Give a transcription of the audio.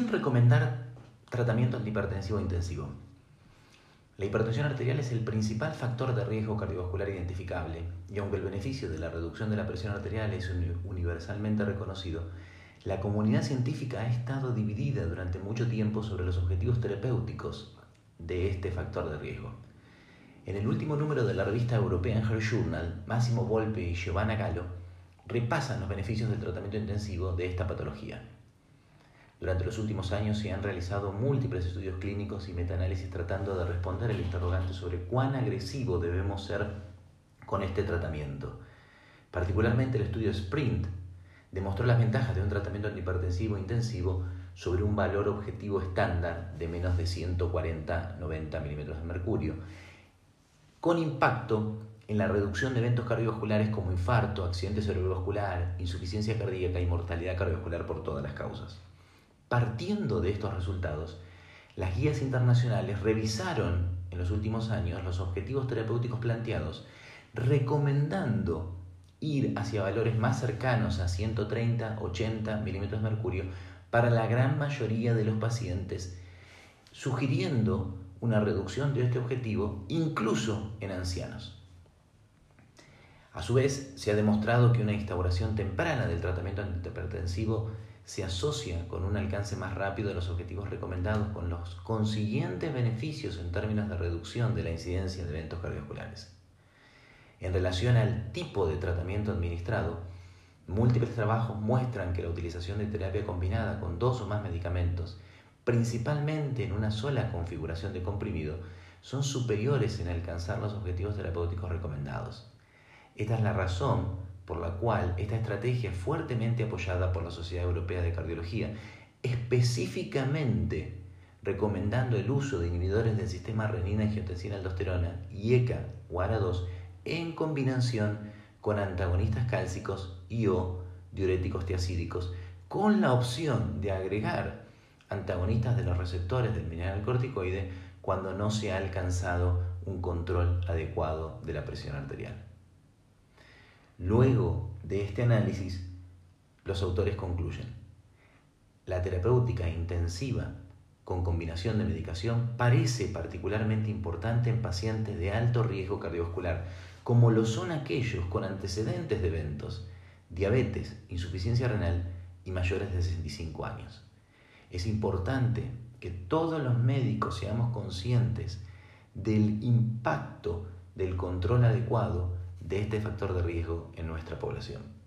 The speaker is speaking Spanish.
recomendar tratamiento antihipertensivo intensivo? La hipertensión arterial es el principal factor de riesgo cardiovascular identificable y aunque el beneficio de la reducción de la presión arterial es universalmente reconocido, la comunidad científica ha estado dividida durante mucho tiempo sobre los objetivos terapéuticos de este factor de riesgo. En el último número de la revista europea Heart Journal, Máximo Volpe y Giovanna Gallo repasan los beneficios del tratamiento intensivo de esta patología. Durante los últimos años se han realizado múltiples estudios clínicos y metaanálisis tratando de responder el interrogante sobre cuán agresivo debemos ser con este tratamiento. Particularmente el estudio SPRINT demostró las ventajas de un tratamiento antihipertensivo intensivo sobre un valor objetivo estándar de menos de 140-90 milímetros de mercurio con impacto en la reducción de eventos cardiovasculares como infarto, accidente cerebrovascular, insuficiencia cardíaca y mortalidad cardiovascular por todas las causas. Partiendo de estos resultados, las guías internacionales revisaron en los últimos años los objetivos terapéuticos planteados, recomendando ir hacia valores más cercanos a 130-80 milímetros de mercurio para la gran mayoría de los pacientes, sugiriendo una reducción de este objetivo incluso en ancianos. A su vez, se ha demostrado que una instauración temprana del tratamiento antihipertensivo se asocia con un alcance más rápido de los objetivos recomendados, con los consiguientes beneficios en términos de reducción de la incidencia de eventos cardiovasculares. En relación al tipo de tratamiento administrado, múltiples trabajos muestran que la utilización de terapia combinada con dos o más medicamentos principalmente en una sola configuración de comprimido, son superiores en alcanzar los objetivos terapéuticos recomendados. Esta es la razón por la cual esta estrategia es fuertemente apoyada por la Sociedad Europea de Cardiología, específicamente recomendando el uso de inhibidores del sistema renina-angiotensina-aldosterona y ECA o ARA2 en combinación con antagonistas cálcicos y o diuréticos tiacídicos, con la opción de agregar antagonistas de los receptores del mineral corticoide cuando no se ha alcanzado un control adecuado de la presión arterial. Luego de este análisis, los autores concluyen, la terapéutica intensiva con combinación de medicación parece particularmente importante en pacientes de alto riesgo cardiovascular, como lo son aquellos con antecedentes de eventos, diabetes, insuficiencia renal y mayores de 65 años. Es importante que todos los médicos seamos conscientes del impacto del control adecuado de este factor de riesgo en nuestra población.